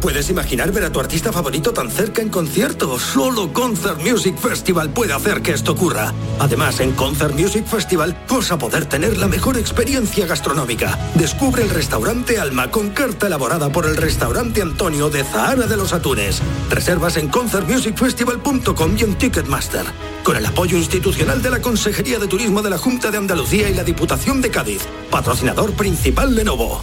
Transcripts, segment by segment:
¿Puedes imaginar ver a tu artista favorito tan cerca en concierto? Solo Concert Music Festival puede hacer que esto ocurra. Además, en Concert Music Festival vas a poder tener la mejor experiencia gastronómica. Descubre el restaurante Alma con carta elaborada por el restaurante Antonio de Zahara de los Atunes. Reservas en concertmusicfestival.com y en Ticketmaster. Con el apoyo institucional de la Consejería de Turismo de la Junta de Andalucía y la Diputación de Cádiz. Patrocinador principal Lenovo.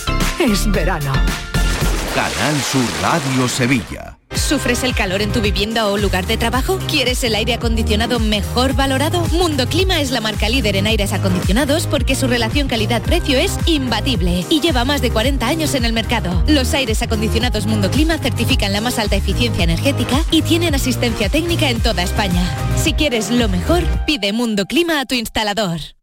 Es verano. Canal Sur Radio Sevilla. ¿Sufres el calor en tu vivienda o lugar de trabajo? ¿Quieres el aire acondicionado mejor valorado? Mundo Clima es la marca líder en aires acondicionados porque su relación calidad-precio es imbatible y lleva más de 40 años en el mercado. Los aires acondicionados Mundo Clima certifican la más alta eficiencia energética y tienen asistencia técnica en toda España. Si quieres lo mejor, pide Mundo Clima a tu instalador.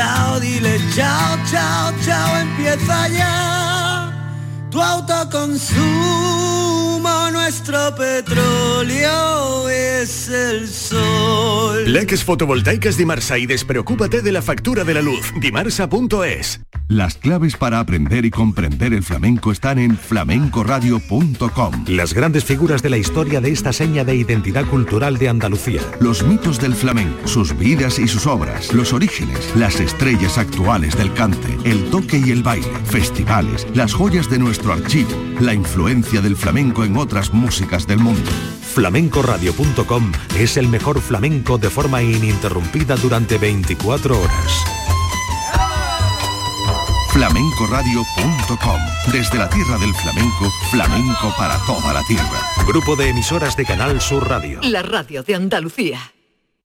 chao, dile chao, chao, chao, empieza ya tu autoconsumo, nuestro petróleo es el sol. Leques fotovoltaicas Dimarsa y despreocúpate de la factura de la luz. Dimarsa.es. Las claves para aprender y comprender el flamenco están en flamencoradio.com. Las grandes figuras de la historia de esta seña de identidad cultural de Andalucía. Los mitos del flamenco, sus vidas y sus obras, los orígenes, las estrellas actuales del cante, el toque y el baile, festivales, las joyas de nuestro archivo, la influencia del flamenco en otras músicas del mundo. Flamencoradio.com es el mejor flamenco de forma ininterrumpida durante 24 horas flamencoradio.com. Desde la tierra del flamenco, flamenco para toda la tierra. Grupo de emisoras de Canal Sur Radio. La radio de Andalucía.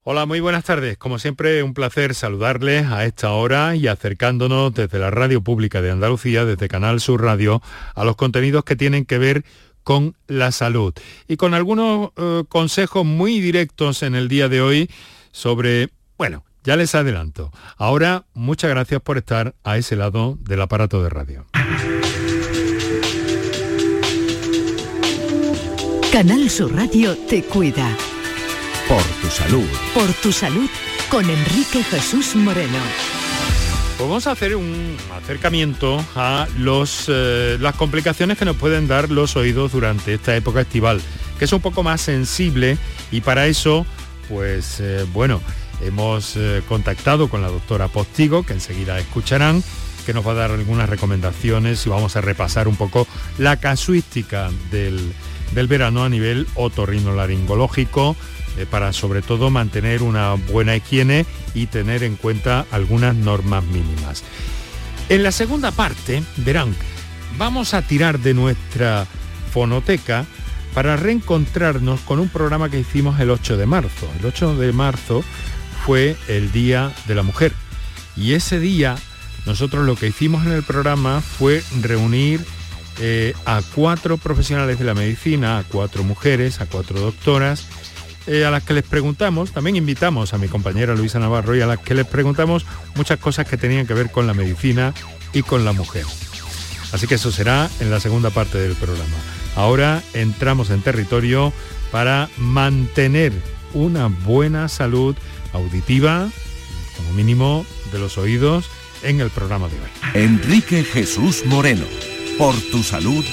Hola, muy buenas tardes. Como siempre, un placer saludarles a esta hora y acercándonos desde la radio pública de Andalucía, desde Canal Sur Radio, a los contenidos que tienen que ver con la salud y con algunos eh, consejos muy directos en el día de hoy sobre, bueno, ya les adelanto. Ahora, muchas gracias por estar a ese lado del aparato de radio. Canal Sur Radio te cuida. Por tu salud. Por tu salud con Enrique Jesús Moreno. Pues vamos a hacer un acercamiento a los, eh, las complicaciones que nos pueden dar los oídos durante esta época estival, que es un poco más sensible y para eso, pues eh, bueno, Hemos eh, contactado con la doctora Postigo, que enseguida escucharán, que nos va a dar algunas recomendaciones y vamos a repasar un poco la casuística del, verano a nivel otorrinolaringológico, eh, para sobre todo mantener una buena higiene y tener en cuenta algunas normas mínimas. En la segunda parte, verán, vamos a tirar de nuestra fonoteca para reencontrarnos con un programa que hicimos el 8 de marzo. El 8 de marzo fue el Día de la Mujer. Y ese día nosotros lo que hicimos en el programa fue reunir eh, a cuatro profesionales de la medicina, a cuatro mujeres, a cuatro doctoras, eh, a las que les preguntamos, también invitamos a mi compañera Luisa Navarro y a las que les preguntamos muchas cosas que tenían que ver con la medicina y con la mujer. Así que eso será en la segunda parte del programa. Ahora entramos en territorio para mantener una buena salud auditiva, como mínimo de los oídos, en el programa de hoy. Enrique Jesús Moreno, por tu salud,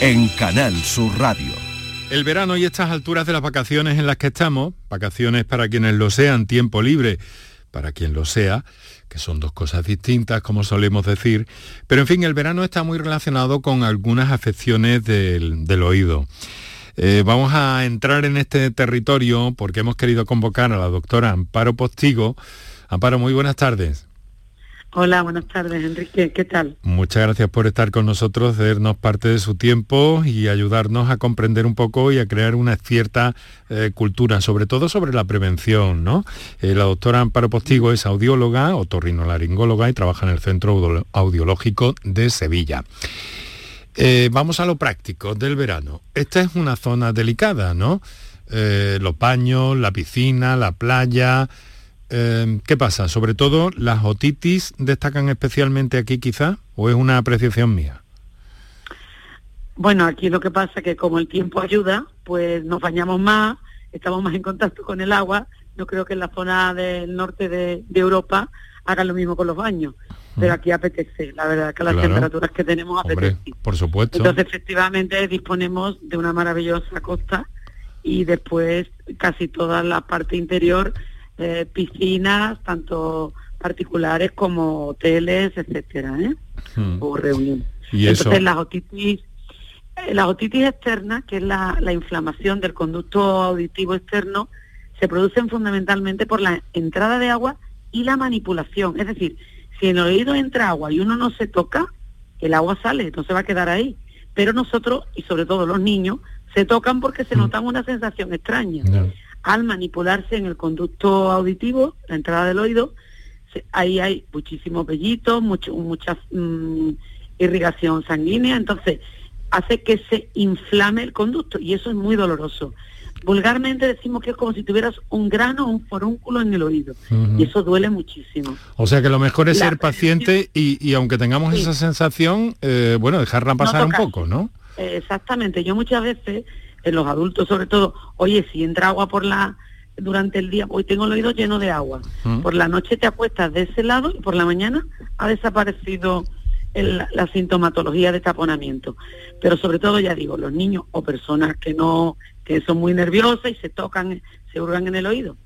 en Canal Sur Radio. El verano y estas alturas de las vacaciones en las que estamos, vacaciones para quienes lo sean, tiempo libre para quien lo sea, que son dos cosas distintas, como solemos decir, pero en fin, el verano está muy relacionado con algunas afecciones del, oído. Eh, vamos a entrar en este territorio porque hemos querido convocar a la doctora Amparo Postigo. Amparo, muy buenas tardes. Hola, buenas tardes, Enrique. ¿Qué tal? Muchas gracias por estar con nosotros, darnos parte de su tiempo y ayudarnos a comprender un poco y a crear una cierta eh, cultura, sobre todo sobre la prevención, ¿no? Eh, la doctora Amparo Postigo es audióloga, otorrinolaringóloga y trabaja en el Centro Audiológico de Sevilla. Eh, vamos a lo práctico del verano. Esta es una zona delicada, ¿no? los baños, la piscina, la playa, Em, ¿qué pasa? Sobre todo, ¿las otitis destacan especialmente aquí quizá o es una apreciación mía? Bueno, aquí lo que pasa es que como el tiempo ayuda, pues nos bañamos más, estamos más en contacto con el agua. No creo que en la zona del norte de, Europa hagan lo mismo con los baños. Pero mm. aquí apetece, la verdad que las temperaturas que tenemos apetece. por supuesto. Entonces, efectivamente, disponemos de una maravillosa costa y después casi toda la parte interior eh, piscinas, tanto particulares como hoteles, etcétera, ¿eh? Hmm. o reuniones. Entonces las otitis, eh, la otitis externa, que es la, inflamación del conducto auditivo externo, se producen fundamentalmente por la entrada de agua y la manipulación. Es decir, si en el oído entra agua y uno no se toca, el agua sale, se va a quedar ahí. Pero nosotros, y sobre todo los niños, se tocan porque se hmm. notan una sensación extraña al manipularse en el conducto auditivo, la entrada del oído, ahí hay muchísimos vellitos, mucho, mucha mm, irrigación sanguínea, entonces hace que se inflame el conducto y eso es muy doloroso. Vulgarmente decimos que es como si tuvieras un grano o un forúnculo en el oído y eso duele muchísimo. O sea que lo mejor es ser paciente y, aunque tengamos esa sensación, eh, bueno, dejarla pasar un poco, ¿no? exactamente, yo muchas veces en los adultos sobre todo, oye, si entra agua por la durante el día, hoy tengo el oído lleno de agua, mm. por la noche te acuestas de ese lado y por la mañana ha desaparecido la sintomatología de taponamiento. Pero sobre todo, ya digo, los niños o personas que no, que son muy nerviosas y se tocan, se hurgan en el oído.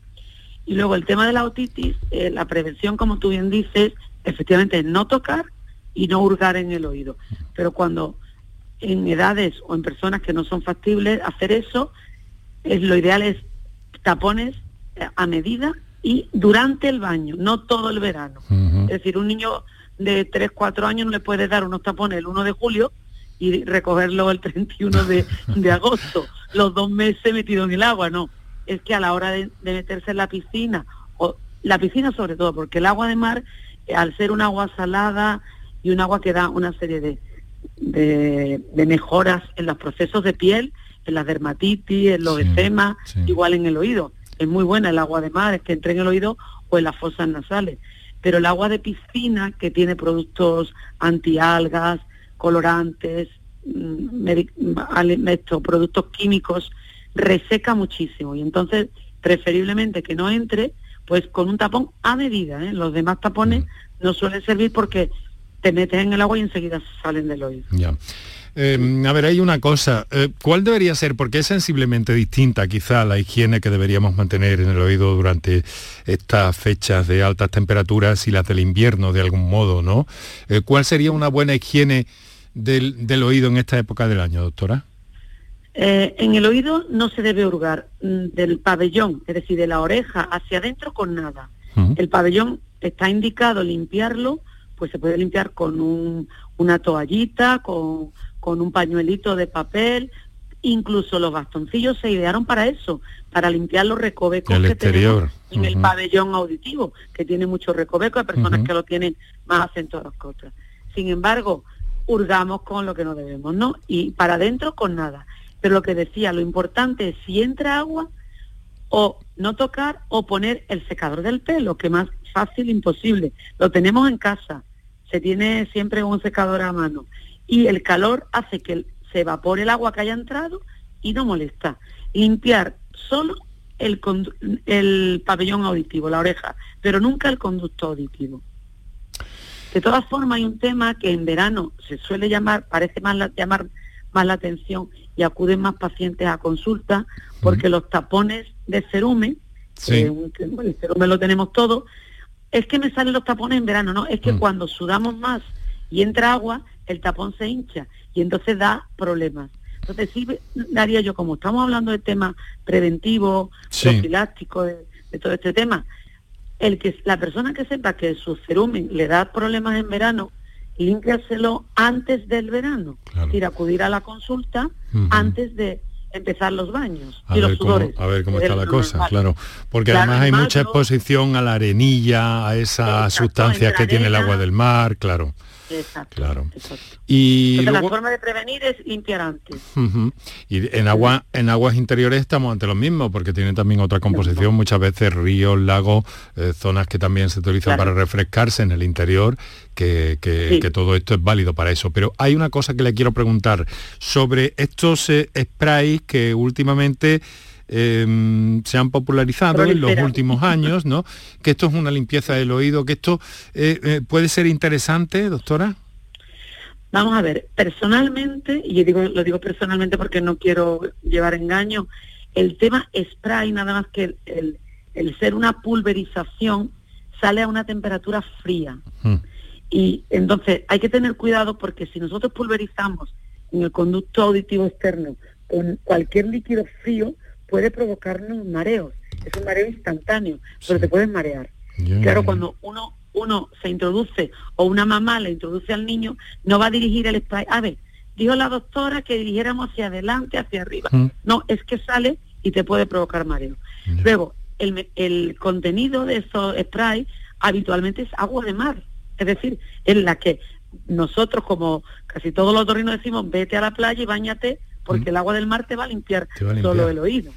Y luego el tema de la otitis, eh, la prevención, como tú bien dices, efectivamente es no tocar y no hurgar en el oído. Pero cuando en edades o en personas que no son factibles hacer eso, es, lo ideal es tapones eh, a medida y durante el baño, no todo el verano. Es decir, un niño de 3, 4 años no le puede dar unos tapones el 1 de julio y recogerlo el 31 de, de agosto, los dos meses metido en el agua, no. Es que a la hora de, de, meterse en la piscina, o la piscina sobre todo, porque el agua de mar, eh, al ser un agua salada y un agua que da una serie de, de, mejoras en los procesos de piel, en la dermatitis, en los eczema, igual en el oído. Es muy buena el agua de mar, es que entre en el oído o en las fosas nasales. Pero el agua de piscina, que tiene productos antialgas, colorantes, mm, estos productos químicos, reseca muchísimo. Y entonces, preferiblemente que no entre, pues con un tapón a medida. ¿eh? Los demás tapones no suelen servir porque te metes en el agua y enseguida salen del oído. Ya. Eh, a ver, hay una cosa. Eh, ¿Cuál debería ser? Porque es sensiblemente distinta quizá la higiene que deberíamos mantener en el oído durante estas fechas de altas temperaturas y las del invierno de algún modo, ¿no? Eh, ¿Cuál sería una buena higiene del, oído en esta época del año, doctora? en el oído no se debe hurgar mm, del pabellón, es decir, de la oreja hacia adentro con nada. El pabellón está indicado limpiarlo pues se puede limpiar con un, una toallita, con, con un pañuelito de papel, incluso los bastoncillos se idearon para eso, para limpiar los recovecos que tenemos en el pabellón auditivo, que tiene muchos recovecos, hay personas que lo tienen más acentuados que otras. Sin embargo, hurgamos con lo que no debemos, ¿no? Y para adentro con nada. Pero lo que decía, lo importante es si entra agua, o no tocar o poner el secador del pelo, que más fácil imposible. Lo tenemos en casa, se tiene siempre un secador a mano y el calor hace que se evapore el agua que haya entrado y no molesta. Limpiar solo el, el pabellón auditivo, la oreja, pero nunca el conducto auditivo. De todas formas, hay un tema que en verano se suele llamar, parece más llamar más la atención y acuden más pacientes a consulta porque los tapones de cerumen, eh, el cerumen lo tenemos todo, es que me salen los tapones en verano, no, es que mm. cuando sudamos más y entra agua, el tapón se hincha y entonces da problemas. Entonces sí daría yo, como estamos hablando de temas preventivos, profilácticos, de, todo este tema, el que la persona que sepa que su cerumen le da problemas en verano, límpiaselo antes del verano. Es decir, acudir a la consulta antes de empezar los baños a y ver los cómo, a ver cómo está la cosa, claro. Porque además hay mucha exposición a la arenilla, a esas sustancias que tiene el agua del mar, claro. Exacto. Claro. Y la forma de prevenir es limpiar antes. Y en agua, en aguas interiores estamos ante lo mismo, porque tienen también otra composición, muchas veces ríos, lagos, eh, zonas que también se utilizan para refrescarse en el interior, que, que, todo esto es válido para eso. Pero hay una cosa que le quiero preguntar sobre estos eh, sprays que últimamente Em, se han popularizado en los últimos años, ¿no? Que esto es una limpieza del oído, que esto eh, eh, puede ser interesante, doctora. Vamos a ver, personalmente, y digo, lo digo personalmente porque no quiero llevar engaño, el tema spray, nada más que el, ser una pulverización, sale a una temperatura fría. Hmm. Y entonces hay que tener cuidado porque si nosotros pulverizamos en el conducto auditivo externo con cualquier líquido frío, puede provocarnos mareos. Es un mareo instantáneo, pero te puedes marear. claro, cuando uno uno se introduce o una mamá le introduce al niño, no va a dirigir el spray. A ver, dijo la doctora que dirigiéramos hacia adelante, hacia arriba. Mm. No, es que sale y te puede provocar mareo. Luego, el, el contenido de esos sprays habitualmente es agua de mar. Es decir, en la que nosotros, como casi todos los torrinos decimos, vete a la playa y bañate porque el agua del mar te va a limpiar, solo el oído.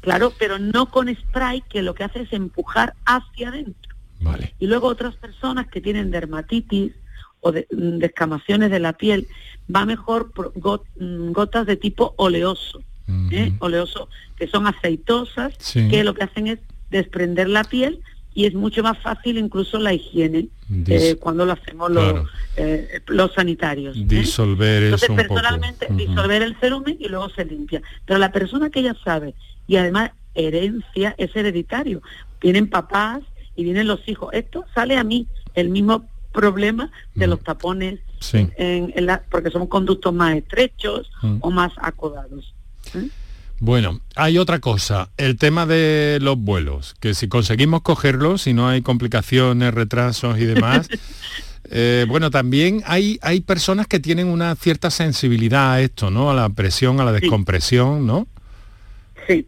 Claro, pero no con spray que lo que hace es empujar hacia adentro. Y luego otras personas que tienen dermatitis o de, mm, descamaciones de la piel, va mejor mm, gotas de tipo oleoso, ¿eh? oleoso, que son aceitosas, que lo que hacen es desprender la piel y es mucho más fácil incluso la higiene eh, cuando lo hacemos los, eh, los sanitarios. ¿eh? Disolver Entonces, eso personalmente, disolver el cerumen y luego se limpia. Pero la persona que ya sabe, y además herencia es hereditario, vienen papás y vienen los hijos. Esto sale a mí, el mismo problema de los tapones, en, la, porque son conductos más estrechos o más acodados. Bueno, hay otra cosa, el tema de los vuelos, que si conseguimos cogerlos, si no hay complicaciones, retrasos y demás, eh, bueno, también hay, hay personas que tienen una cierta sensibilidad a esto, ¿no? A la presión, a la descompresión, ¿no? Sí.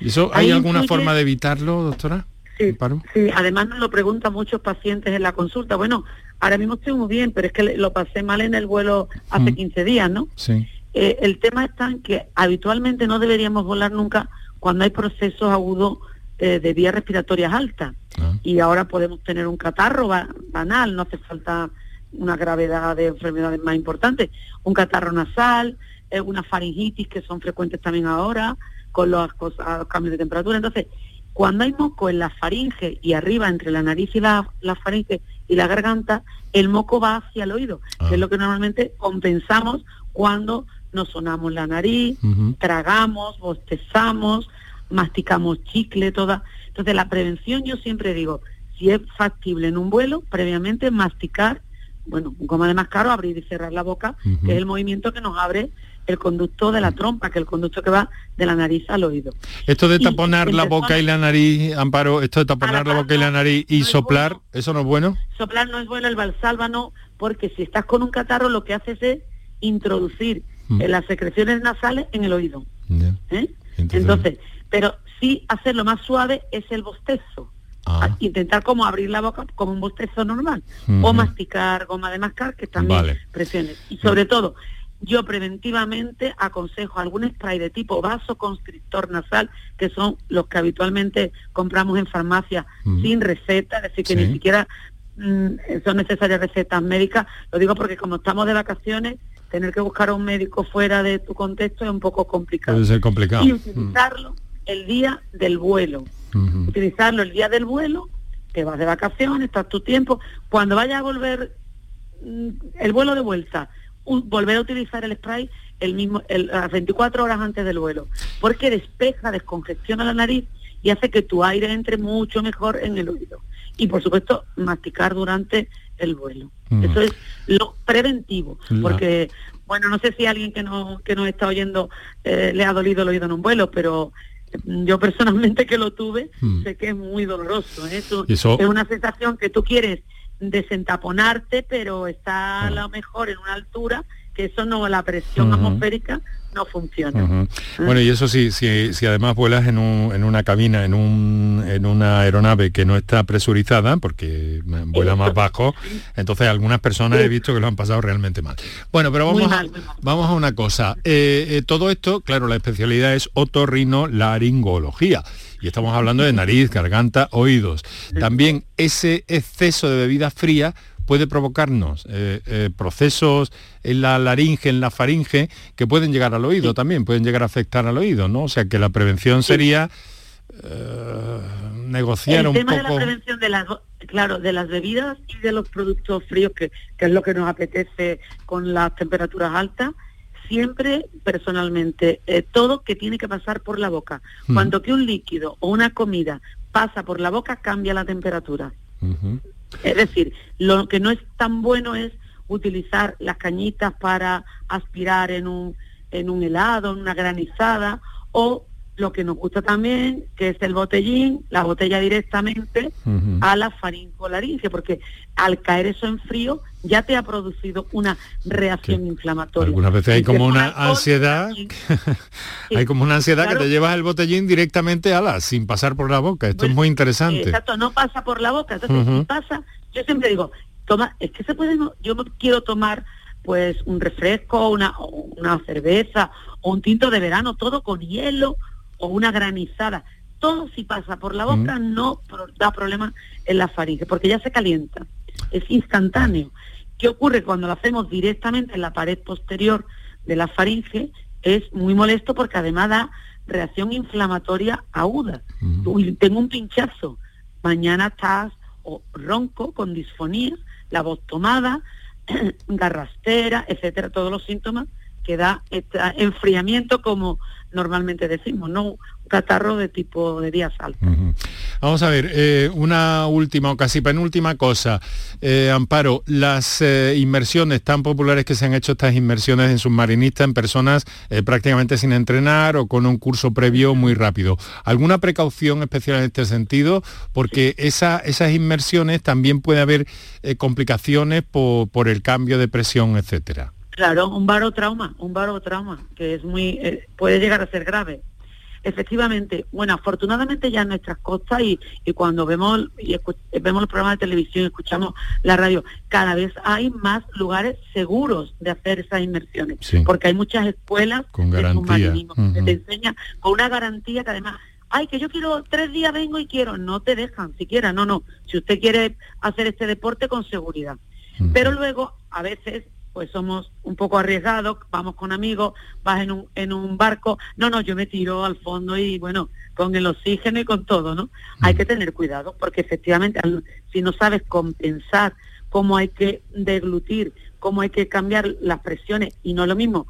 ¿Y eso hay, alguna forma de evitarlo, doctora? Sí, sí, además nos lo preguntan muchos pacientes en la consulta. Bueno, ahora mismo estoy muy bien, pero es que lo pasé mal en el vuelo hace 15 días, ¿no? Sí. Eh, el tema está en que habitualmente no deberíamos volar nunca cuando hay procesos agudos eh, de vías respiratorias altas. Ah. Y ahora podemos tener un catarro banal, no hace falta una gravedad de enfermedades más importantes. Un catarro nasal, eh, una faringitis que son frecuentes también ahora, con los, cambios de temperatura. Entonces, cuando hay moco en la faringe y arriba entre la nariz y la, faringe y la garganta, el moco va hacia el oído, que es ah. lo que normalmente compensamos cuando nos sonamos la nariz, tragamos, bostezamos, masticamos chicle, toda. Entonces la prevención yo siempre digo, si es factible en un vuelo, previamente masticar, bueno, un coma de más caro, abrir y cerrar la boca, que es el movimiento que nos abre el conducto de la trompa, que es el conducto que va de la nariz al oído. Esto de taponar la boca y la nariz, Amparo, esto de taponar la boca y la nariz y soplar, ¿eso no es bueno? Soplar no es bueno, el valsalva no, porque si estás con un catarro lo que haces es introducir mm. las secreciones nasales en el oído. ¿eh? Entonces, pero sí hacerlo más suave es el bostezo. a intentar como abrir la boca como un bostezo normal o masticar goma de mascar que también Vale. presiones y sobre todo yo preventivamente aconsejo algún spray de tipo vasoconstrictor nasal que son los que habitualmente compramos en farmacia Ujú. sin receta es decir que Sí. ni siquiera mm, son necesarias recetas médicas lo digo porque como estamos de vacaciones tener que buscar a un médico fuera de tu contexto es un poco complicado. Puede ser complicado. y utilizarlo el día del vuelo. Utilizarlo el día del vuelo, te vas de vacaciones, estás tu tiempo, cuando vayas a volver mm, el vuelo de vuelta, volver a utilizar el spray el mismo el- las 24 horas antes del vuelo, porque despeja, descongestiona la nariz y hace que tu aire entre mucho mejor en el oído. Y por supuesto, masticar durante el vuelo. Mm. Eso es lo preventivo, La- porque bueno, no sé si alguien que no que nos está oyendo eh, le ha dolido el oído en un vuelo, pero mm, yo personalmente que lo tuve, Mm. sé que es muy doloroso. ¿eh? Eso, Es una sensación que tú quieres desentaponarte, pero está a lo mejor en una altura que eso no, la presión atmosférica no funciona. Ujú. Bueno, y eso sí, si, si además vuelas en, un- en una cabina, en, un, en una aeronave que no está presurizada, porque vuela más bajo, entonces algunas personas he visto que lo han pasado realmente mal. Bueno, pero vamos, a, mal, vamos a una cosa. Eh, eh, todo esto, claro, la especialidad es otorrinolaringología. Y estamos hablando de nariz, garganta, oídos. También ese exceso de bebida fría puede provocarnos eh, eh, procesos en la laringe, en la faringe, que pueden llegar al oído también, pueden llegar a afectar al oído, ¿no? O sea que la prevención sería eh, negociar el un tema de la prevención de las claro de las bebidas y de los productos fríos que, que es lo que nos apetece con las temperaturas altas siempre personalmente eh, todo que tiene que pasar por la boca Mm. cuando que un líquido o una comida pasa por la boca cambia la temperatura. Es decir, lo que no es tan bueno es utilizar las cañitas para aspirar en un, en un helado, en una granizada, o lo que nos gusta también, que es el botellín, la botella directamente Ujú. a la faringolaringe, porque al caer eso en frío ya te ha producido una reacción inflamatoria. Algunas veces hay como una ansiedad, hay como una ansiedad Claro. que te llevas el botellín directamente a la, sin pasar por la boca. Esto es muy interesante. Exacto, no pasa por la boca. Entonces, si pasa, yo siempre digo, toma, es que se puede, yo no quiero tomar pues un refresco, una, una cerveza o un tinto de verano, todo con hielo o una granizada. Todo si pasa por la boca no da problema en la faringe, porque ya se calienta, es instantáneo. ¿Qué ocurre cuando lo hacemos directamente en la pared posterior de la faringe? Es muy molesto porque además da reacción inflamatoria aguda. Uy, tengo un pinchazo, mañana estás o ronco, con disfonía, la voz tomada, garrastera, etcétera, todos los síntomas que da este enfriamiento como normalmente decimos, no catarro de tipo de días altos. Vamos a ver, eh, una última o casi penúltima cosa. Eh, Amparo, las eh, inmersiones tan populares que se han hecho estas inmersiones en submarinista en personas prácticamente sin entrenar o con un curso previo muy rápido. ¿Alguna precaución especial en este sentido? Porque esa- esas inmersiones también puede haber complicaciones por, por el cambio de presión, etcétera. Claro, un barotrauma, un barotrauma, que es muy, eh, puede llegar a ser grave. Efectivamente, bueno, afortunadamente ya en nuestras costas y, y cuando vemos y vemos los programas de televisión, escuchamos la radio, cada vez hay más lugares seguros de hacer esas inmersiones, Sí. porque hay muchas escuelas Con de garantía. submarinismo que te enseñan con una garantía que además, ay, que yo quiero tres días vengo y quiero, no te dejan siquiera, no, no, si usted quiere hacer este deporte con seguridad. Pero luego, a veces, pues somos un poco arriesgados, vamos con amigos, vas en un, en un barco, no, no, yo me tiro al fondo y bueno, con el oxígeno y con todo, ¿no? Hay que tener cuidado, porque efectivamente, si no sabes compensar cómo hay que deglutir, cómo hay que cambiar las presiones, y no es lo mismo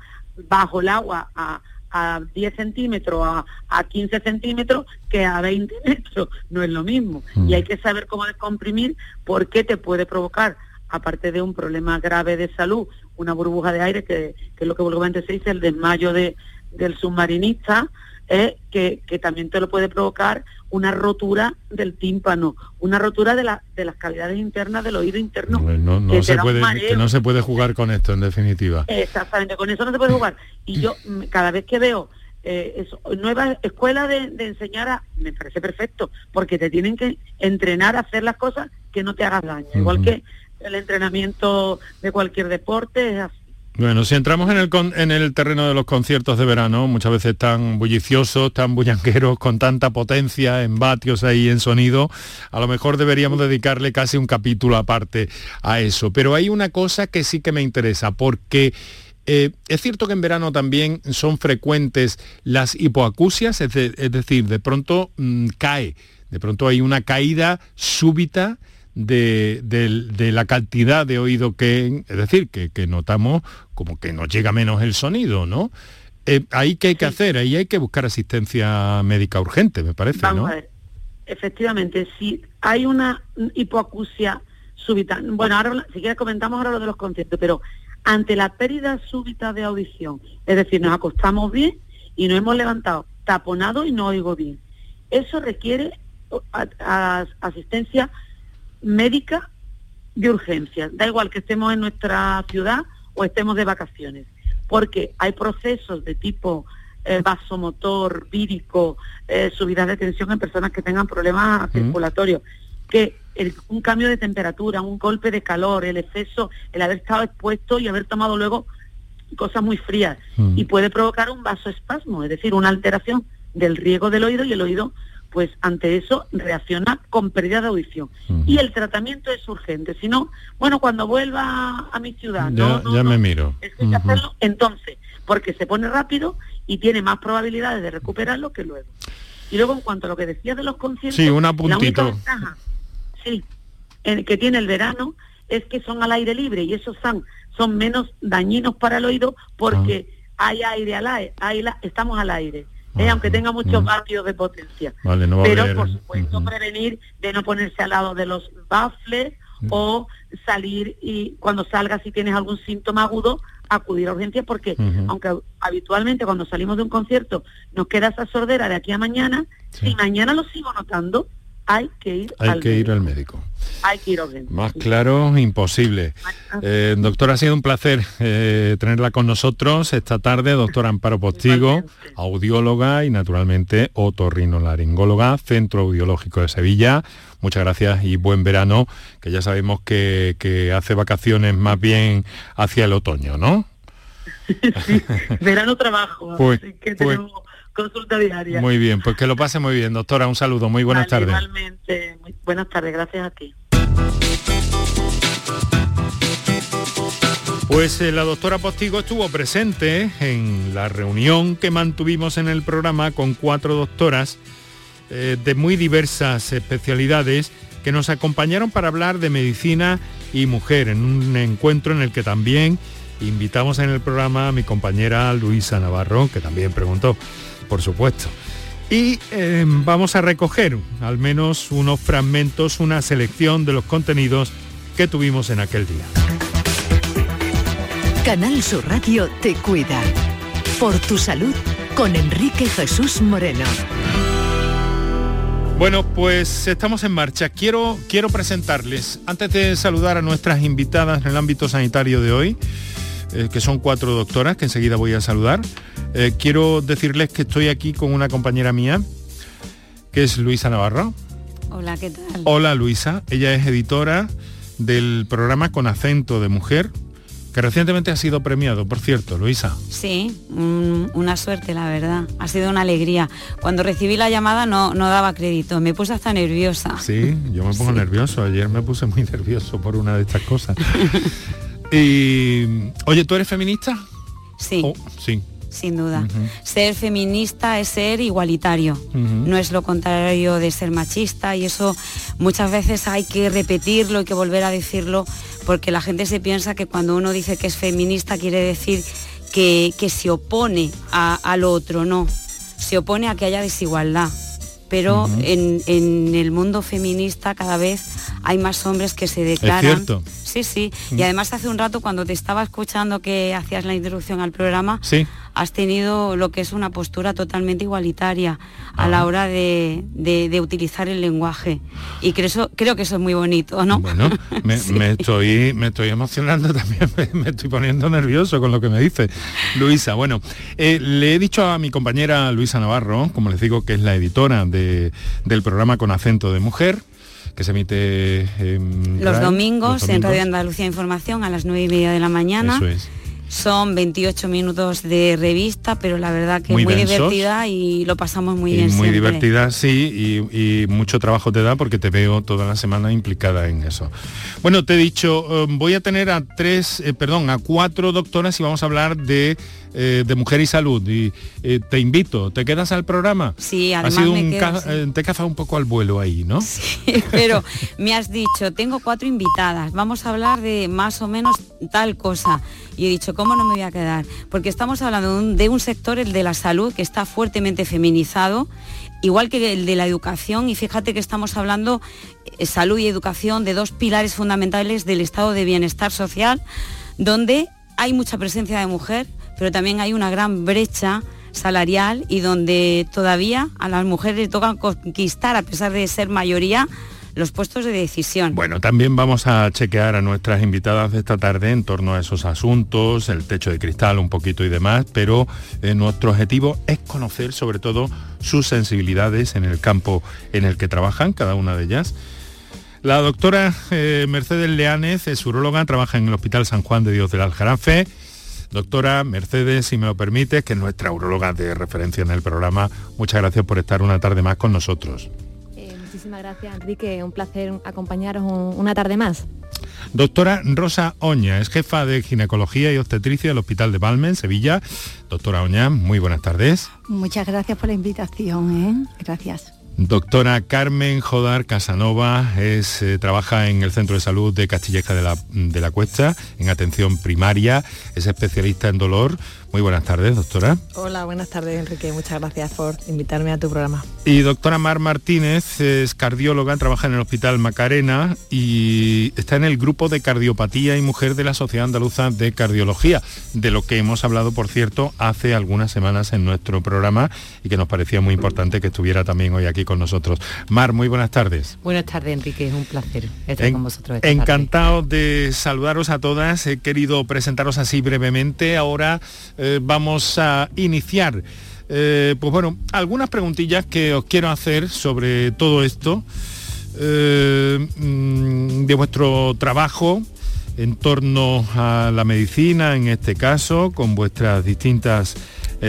bajo el agua a, a 10 centímetros, a, a 15 centímetros, que a 20 metros, no es lo mismo. Y hay que saber cómo descomprimir, porque te puede provocar aparte de un problema grave de salud, una burbuja de aire, que, que es lo que vulgarmente se dice, el desmayo de, del submarinista, eh, que, que también te lo puede provocar una rotura del tímpano, una rotura de, la, de las cavidades internas del oído interno. No, no que se puede, que no se puede jugar con esto, en definitiva. Exactamente, con eso no se puede jugar. Y yo mm, cada vez que veo eh, nueva escuela de, enseñar a, me parece perfecto, porque te tienen que entrenar a hacer las cosas que no te hagas daño, igual que el entrenamiento de cualquier deporte es así. Bueno, si entramos en el, en el terreno de los conciertos de verano, muchas veces tan bulliciosos, tan bullanqueros, con tanta potencia en vatios ahí en sonido, a lo mejor deberíamos dedicarle casi un capítulo aparte a eso. Pero hay una cosa que sí que me interesa, porque eh, es cierto que en verano también son frecuentes las hipoacusias, es, decir, de pronto mm, cae, de pronto hay una caída súbita de, la cantidad de oído que, es decir, que, notamos como que nos llega menos el sonido, ¿no? Eh, ahí que hay que hacer, ahí hay que buscar asistencia médica urgente, me parece, Vamos A ver. Efectivamente, si hay una hipoacusia súbita, bueno, ahora si quieres comentamos ahora lo de los conciertos, pero ante la pérdida súbita de audición, es decir, nos acostamos bien y nos hemos levantado taponado y no oigo bien. Eso requiere asistencia médica de urgencia. Da igual que estemos en nuestra ciudad o estemos de vacaciones, porque hay procesos de tipo eh, vasomotor, vírico, eh, subida de tensión en personas que tengan problemas circulatorios, que un cambio de temperatura, un golpe de calor, el exceso, el haber estado expuesto y haber tomado luego cosas muy frías mm. y puede provocar un vasoespasmo, es decir, una alteración del riego del oído y el oído pues ante eso reacciona con pérdida de audición. Y el tratamiento es urgente. Si no, bueno, cuando vuelva a mi ciudad, ya, no, me miro. Es que hay que hacerlo entonces, porque se pone rápido y tiene más probabilidades de recuperarlo que luego. Y luego en cuanto a lo que decías de los conciertos, sí, una puntito sí, el que tiene el verano es que son al aire libre y esos son, son menos dañinos para el oído porque ah. hay aire al aire, estamos al aire. Aunque tenga muchos vatios de potencia. Pero por supuesto prevenir de no ponerse al lado de los baffles o salir y cuando salgas si tienes algún síntoma agudo acudir a urgencias porque aunque habitualmente cuando salimos de un concierto nos queda esa sordera de aquí a mañana, si mañana lo sigo notando, hay que ir, hay al, que médico. ir al médico. Hay que ir al médico. Más claro, imposible. Eh, doctora, ha sido un placer eh, tenerla con nosotros esta tarde, doctora Amparo Postigo, audióloga y naturalmente otorrinolaringóloga, Centro Audiológico de Sevilla. Muchas gracias y buen verano, que ya sabemos que, hace vacaciones más bien hacia el otoño, ¿no? sí, verano trabajo, pues, así que pues consulta diaria. Muy bien, pues que lo pase muy bien, doctora. Un saludo, muy buenas tardes. Igualmente, buenas tardes, gracias a ti. Pues eh, la doctora Postigo estuvo presente en la reunión que mantuvimos en el programa con cuatro doctoras eh, de muy diversas especialidades que nos acompañaron para hablar de medicina y mujer en un encuentro en el que también invitamos en el programa a mi compañera Luisa Navarro, que también preguntó por supuesto. Y eh, vamos a recoger al menos unos fragmentos, una selección de los contenidos que tuvimos en aquel día. Canal Sur Radio te cuida. Por tu salud con Enrique Jesús Moreno. Bueno, pues estamos en marcha. Quiero, quiero presentarles, antes de saludar a nuestras invitadas en el ámbito sanitario de hoy, eh, que son cuatro doctoras, que enseguida voy a saludar. Eh, quiero decirles que estoy aquí con una compañera mía, que es Luisa Navarro. Hola, ¿qué tal? Hola Luisa, ella es editora del programa Con acento de mujer, que recientemente ha sido premiado, por cierto, Luisa. Sí, una suerte, la verdad. Ha sido una alegría. Cuando recibí la llamada no, no daba crédito, me puse hasta nerviosa. Sí, yo me pongo nervioso. Ayer me puse muy nervioso por una de estas cosas. y, oye, ¿tú eres feminista? Sí. Oh, sí sin duda. Ser feminista es ser igualitario, no es lo contrario de ser machista y eso muchas veces hay que repetirlo, hay que volver a decirlo, porque la gente se piensa que cuando uno dice que es feminista quiere decir que, se opone al otro, no, se opone a que haya desigualdad. Pero en, en el mundo feminista cada vez hay más hombres que se declaran. Sí, sí. Y además hace un rato cuando te estaba escuchando que hacías la introducción al programa, sí. has tenido lo que es una postura totalmente igualitaria a la hora de, utilizar el lenguaje. Y creo, eso, creo que eso es muy bonito, ¿no? Bueno, me, estoy, me estoy emocionando también, me, estoy poniendo nervioso con lo que me dice Luisa. Bueno, eh, le he dicho a mi compañera Luisa Navarro, como les digo, que es la editora del programa Con Acento de Mujer, que se emite los, domingos, en Radio Andalucía Información a las 9 y media de la mañana. Eso es. Son 28 minutos de revista, pero la verdad que muy, muy divertida y lo pasamos muy bien. Muy divertida, sí, y, mucho trabajo te da porque te veo toda la semana implicada en eso. Bueno, te he dicho, eh, voy a tener a tres, eh, perdón, a cuatro doctoras y vamos a hablar de eh, de Mujer y Salud. Y te invito, ¿te quedas al programa? Sí, además ha sido un Te cazado un poco al vuelo ahí, ¿no? Sí, pero me has dicho, tengo cuatro invitadas, vamos a hablar de más o menos tal cosa. Y he dicho, ¿cómo no me voy a quedar? Porque estamos hablando de un, sector, el de la salud, que está fuertemente feminizado, igual que el de la educación, y fíjate que estamos hablando eh, salud y educación de dos pilares fundamentales del estado de bienestar social, donde hay mucha presencia de mujer, pero también hay una gran brecha salarial y donde todavía a las mujeres les toca conquistar, a pesar de ser mayoría, los puestos de decisión. Bueno, también vamos a chequear a nuestras invitadas de esta tarde en torno a esos asuntos, el techo de cristal un poquito y demás, pero eh, nuestro objetivo es conocer sobre todo sus sensibilidades en el campo en el que trabajan, cada una de ellas. La doctora eh, Mercedes Leánez es urologa, trabaja en el Hospital San Juan de Dios del Aljarafe. Doctora Mercedes, si me lo permite, que es nuestra urologa de referencia en el programa, muchas gracias por estar una tarde más con nosotros. Muchísimas gracias, Enrique. Un placer acompañaros una tarde más. Doctora Rosa Oña, es jefa de ginecología y obstetricia del Hospital de Valme, en Sevilla. Doctora Oña, muy buenas tardes. Muchas gracias por la invitación. ¿eh? Gracias. Doctora Carmen Jodar Casanova es, eh, trabaja en el Centro de Salud de Castilleja de la, de la Cuesta, en atención primaria, es especialista en dolor. Muy buenas tardes, doctora. Hola, buenas tardes, Enrique. Muchas gracias por invitarme a tu programa. Y doctora Mar Martínez es cardióloga, trabaja en el Hospital Macarena y está en el grupo de cardiopatía y mujer de la Sociedad Andaluza de Cardiología, de lo que hemos hablado, por cierto, hace algunas semanas en nuestro programa y que nos parecía muy importante que estuviera también hoy aquí con nosotros. Mar, muy buenas tardes. Buenas tardes, Enrique. Es un placer estar con vosotros. encantado de saludaros a todas. He querido presentaros así brevemente. Ahora eh, vamos a iniciar. Eh, pues bueno, algunas preguntillas que os quiero hacer sobre todo esto, eh, mm, de vuestro trabajo en torno a la medicina, en este caso, con vuestras distintas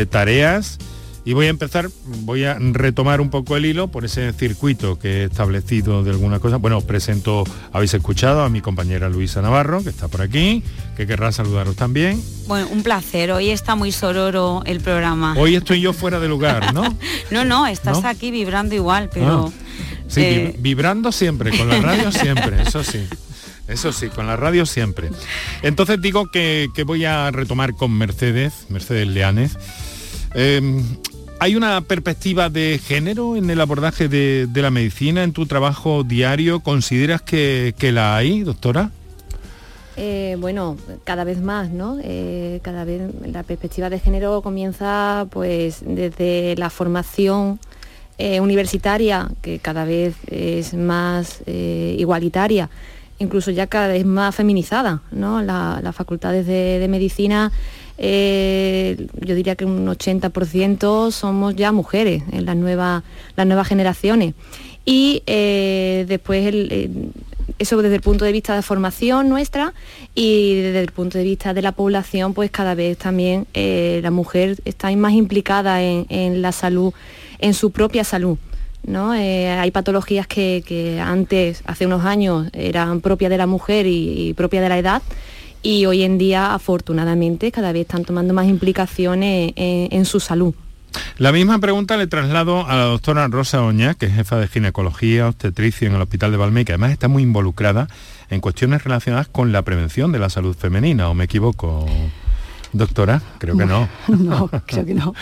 tareas. Y voy a empezar, voy a retomar un poco el hilo por ese circuito que he establecido de alguna cosa. Bueno, os presento, habéis escuchado a mi compañera Luisa Navarro, que está por aquí, que querrá saludaros también. Bueno, un placer. Hoy está muy sororo el programa. Hoy estoy yo fuera de lugar, ¿no? no, no, estás aquí vibrando igual, pero... Ah. Sí, eh, vibrando siempre, con la radio siempre, eso sí. Eso sí, con la radio siempre. Entonces digo que, voy a retomar con Mercedes, Mercedes Leanes. Em, ¿Hay una perspectiva de género en el abordaje de, la medicina en tu trabajo diario? ¿Consideras que, la hay, doctora? Eh, bueno, cada vez más, ¿no? Eh, cada vez la perspectiva de género comienza pues desde la formación eh, universitaria, que cada vez es más igualitaria, incluso ya cada vez más feminizada, ¿no? las facultades de medicina eh, yo diría que un 80% somos ya mujeres en las nuevas, las nuevas generaciones. Y eh, después eso desde el punto de vista de formación nuestra y desde el punto de vista de la población, pues cada vez también eh, la mujer está más implicada en, la salud, en su propia salud. ¿no? hay patologías que, antes, hace unos años, eran propias de la mujer y, y propias de la edad y hoy en día afortunadamente cada vez están tomando más implicaciones en, su salud. La misma pregunta le traslado a la doctora Rosa Oña, que es jefa de ginecología, obstetricia en el Hospital de Valme, que además está muy involucrada en cuestiones relacionadas con la prevención de la salud femenina, ¿o me equivoco? Doctora, creo que no. No, creo que no.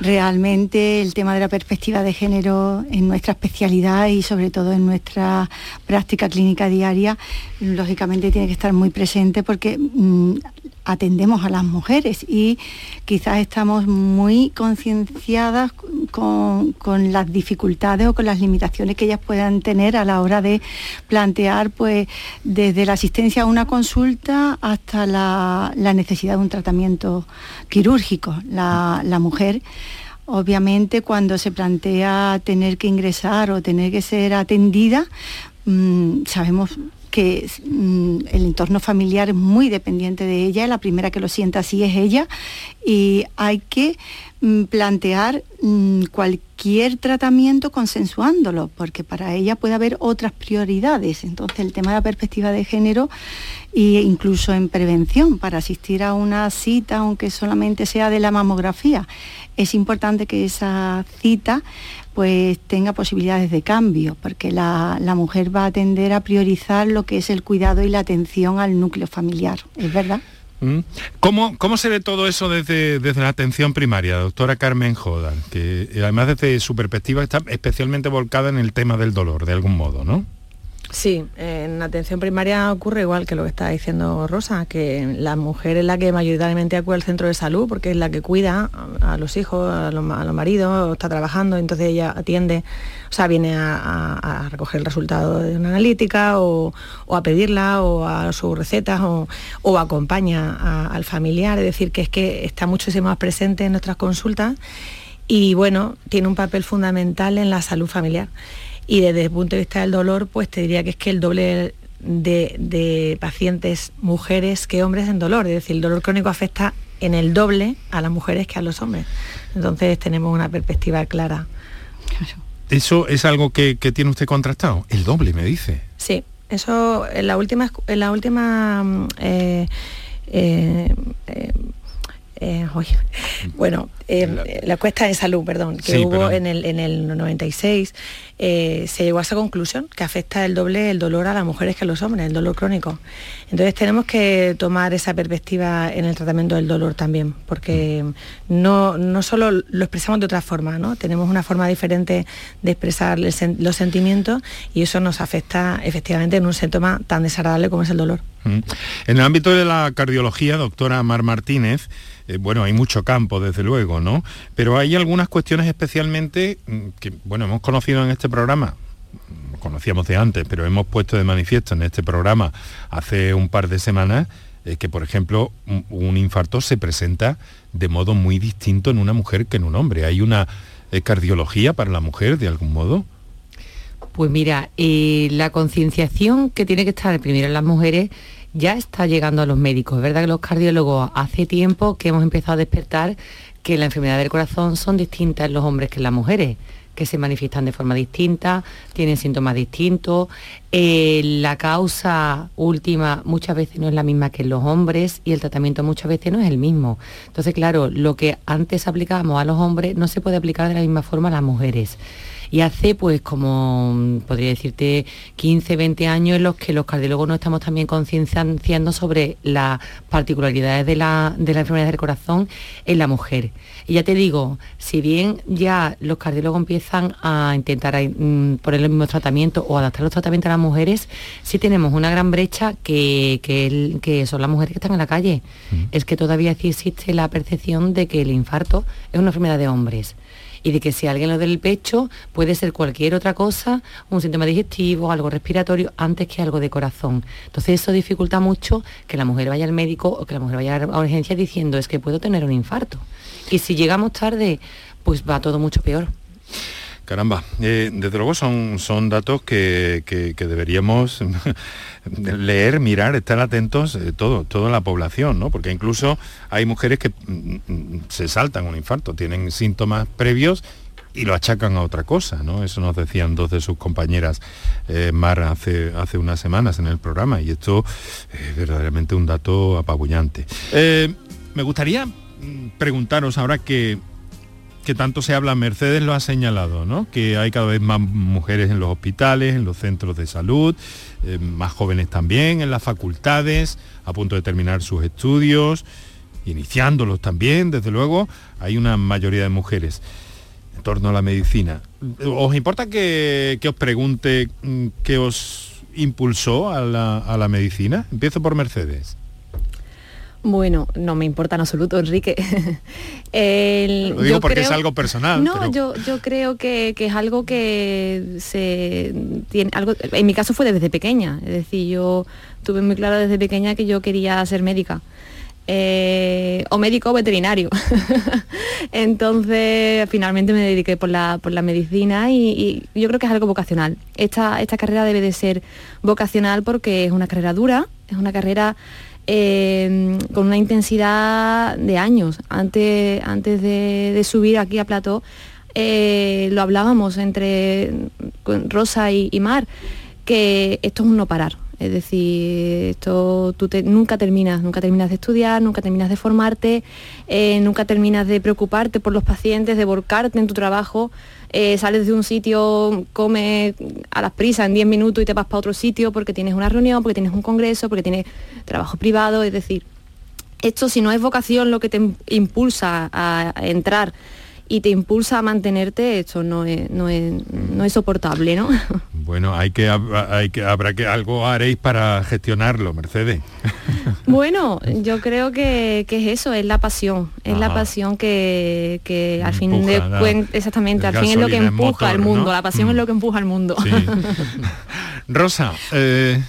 Realmente el tema de la perspectiva de género en nuestra especialidad y sobre todo en nuestra práctica clínica diaria, lógicamente tiene que estar muy presente porque mm, atendemos a las mujeres y quizás estamos muy concienciadas con, las dificultades o con las limitaciones que ellas puedan tener a la hora de plantear pues desde la asistencia a una consulta hasta la, necesidad de un tratamiento quirúrgico. La, mujer obviamente cuando se plantea tener que ingresar o tener que ser atendida, mm, sabemos que mm, el entorno familiar es muy dependiente de ella, la primera que lo sienta así es ella, y hay que mm, plantear cualquier tratamiento consensuándolo, porque para ella puede haber otras prioridades. Entonces el tema de la perspectiva de género e incluso en prevención, para asistir a una cita, aunque solamente sea de la mamografía, es importante que esa cita pues tenga posibilidades de cambio, porque la, mujer va a tender a priorizar lo que es el cuidado y la atención al núcleo familiar, ¿es verdad? Mm. ¿Cómo, ¿Cómo, se ve todo eso desde, desde la atención primaria, doctora Carmen Jodan, que además desde su perspectiva está especialmente volcada en el tema del dolor, de algún modo, ¿no? Sí, en atención primaria ocurre igual que lo que está diciendo Rosa, que la mujer es la que mayoritariamente acude al centro de salud porque es la que cuida a los hijos, a los, maridos, está trabajando, entonces ella atiende, o sea, viene a, recoger el resultado de una analítica o, a pedirla o a sus recetas o, acompaña al familiar, es decir, que es que está muchísimo más presente en nuestras consultas y bueno, tiene un papel fundamental en la salud familiar. Y desde el punto de vista del dolor, pues te diría que es que el doble de, pacientes mujeres que hombres en dolor, es decir, el dolor crónico afecta en el doble a las mujeres que a los hombres. Entonces tenemos una perspectiva clara. ¿Eso es algo que, tiene usted contrastado? El doble, me dice. Sí, eso en la última, en la última mm, eh, eh, eh, bueno, eh, la cuesta de salud, perdón, que hubo en el, en el 96, eh, se llegó a esa conclusión, que afecta el doble el dolor a las mujeres que a los hombres, el dolor crónico. Entonces tenemos que tomar esa perspectiva en el tratamiento del dolor también, porque no, no solo lo expresamos de otra forma, ¿no? tenemos una forma diferente de expresar los sentimientos y eso nos afecta efectivamente en un síntoma tan desagradable como es el dolor. Mm. En el ámbito de la cardiología, doctora Mar Martínez, eh, bueno, hay mucho campo, desde luego, ¿no? Pero hay algunas cuestiones especialmente mm, que, bueno, hemos conocido en este programa, conocíamos de antes, pero hemos puesto de manifiesto en este programa hace un par de semanas eh, que, por ejemplo, un, infarto se presenta de modo muy distinto en una mujer que en un hombre. ¿Hay una eh, cardiología para la mujer de algún modo? Pues mira, la concienciación que tiene que estar primero en las mujeres ya está llegando a los médicos. Es verdad que los cardiólogos hace tiempo que hemos empezado a despertar que la enfermedad del corazón son distintas en los hombres que en las mujeres que se manifiestan de forma distinta, tienen síntomas distintos. Eh, la causa última muchas veces no es la misma que en los hombres y el tratamiento muchas veces no es el mismo. Entonces, claro, lo que antes aplicábamos a los hombres no se puede aplicar de la misma forma a las mujeres. Y hace pues como, podría decirte, 15, 20 años en los que los cardiólogos no estamos también concienciando sobre las particularidades de la, de la enfermedad del corazón en la mujer. Y ya te digo, si bien ya los cardiólogos empiezan a intentar mm, poner el mismo tratamiento o adaptar los tratamientos a las mujeres, sí tenemos una gran brecha que, que, son las mujeres que están en la calle. Es que todavía existe la percepción de que el infarto es una enfermedad de hombres y de que si alguien lo del pecho puede ser cualquier otra cosa, un síntoma digestivo, algo respiratorio, antes que algo de corazón. Entonces eso dificulta mucho que la mujer vaya al médico o que la mujer vaya a urgencia diciendo es que puedo tener un infarto. Y si llegamos tarde, pues va todo mucho peor. Caramba, eh, desde luego son, son datos que, deberíamos leer, mirar, estar atentos eh, todo, toda la población, ¿no? Porque incluso hay mujeres que mm, mm, se saltan un infarto, tienen síntomas previos y lo achacan a otra cosa, ¿no? Eso nos decían dos de sus compañeras eh, Mar hace, hace unas semanas en el programa y esto es verdaderamente un dato apabullante. me gustaría mm, preguntaros ahora que que tanto se habla, Mercedes lo ha señalado, ¿no? que hay cada vez más mujeres en los hospitales, en los centros de salud, eh, más jóvenes también, en las facultades, a punto de terminar sus estudios, iniciándolos también, desde luego, hay una mayoría de mujeres en torno a la medicina. ¿Os importa que, os pregunte mm, qué os impulsó a la, a la medicina? Empiezo por Mercedes. Bueno, no me importa en absoluto, Enrique. Lo digo porque es algo personal. No, yo, yo creo que, es algo que se tiene algo. En mi caso fue desde pequeña. Es decir, yo tuve muy claro desde pequeña que yo quería ser médica. Eh, o médico o veterinario. Entonces, finalmente me dediqué por la, por la medicina y, yo creo que es algo vocacional. Esta, esta carrera debe de ser vocacional porque es una carrera dura, es una carrera Em, con una intensidad de años. Antes, antes de, subir aquí a Plató, eh, lo hablábamos entre Rosa y, Mar, que esto es un no parar. Es decir, esto tú nunca terminas, nunca terminas de estudiar, nunca terminas de formarte, eh, nunca terminas de preocuparte por los pacientes, de volcarte en tu trabajo. Eh, sales de un sitio, comes a las prisas en 10 minutos y te vas para otro sitio porque tienes una reunión, porque tienes un congreso, porque tienes trabajo privado, es decir, esto si no es vocación lo que te impulsa a entrar y te impulsa a mantenerte, esto no es, no es, no es soportable, ¿no? Bueno, hay que, hay que, habrá que algo haréis para gestionarlo, Mercedes. Bueno, yo creo que, es eso, es la pasión, es la pasión que, al fin de cuentas, exactamente, al fin es lo que empuja al mundo, la pasión es mm. lo que empuja al mundo. Rosa, eh,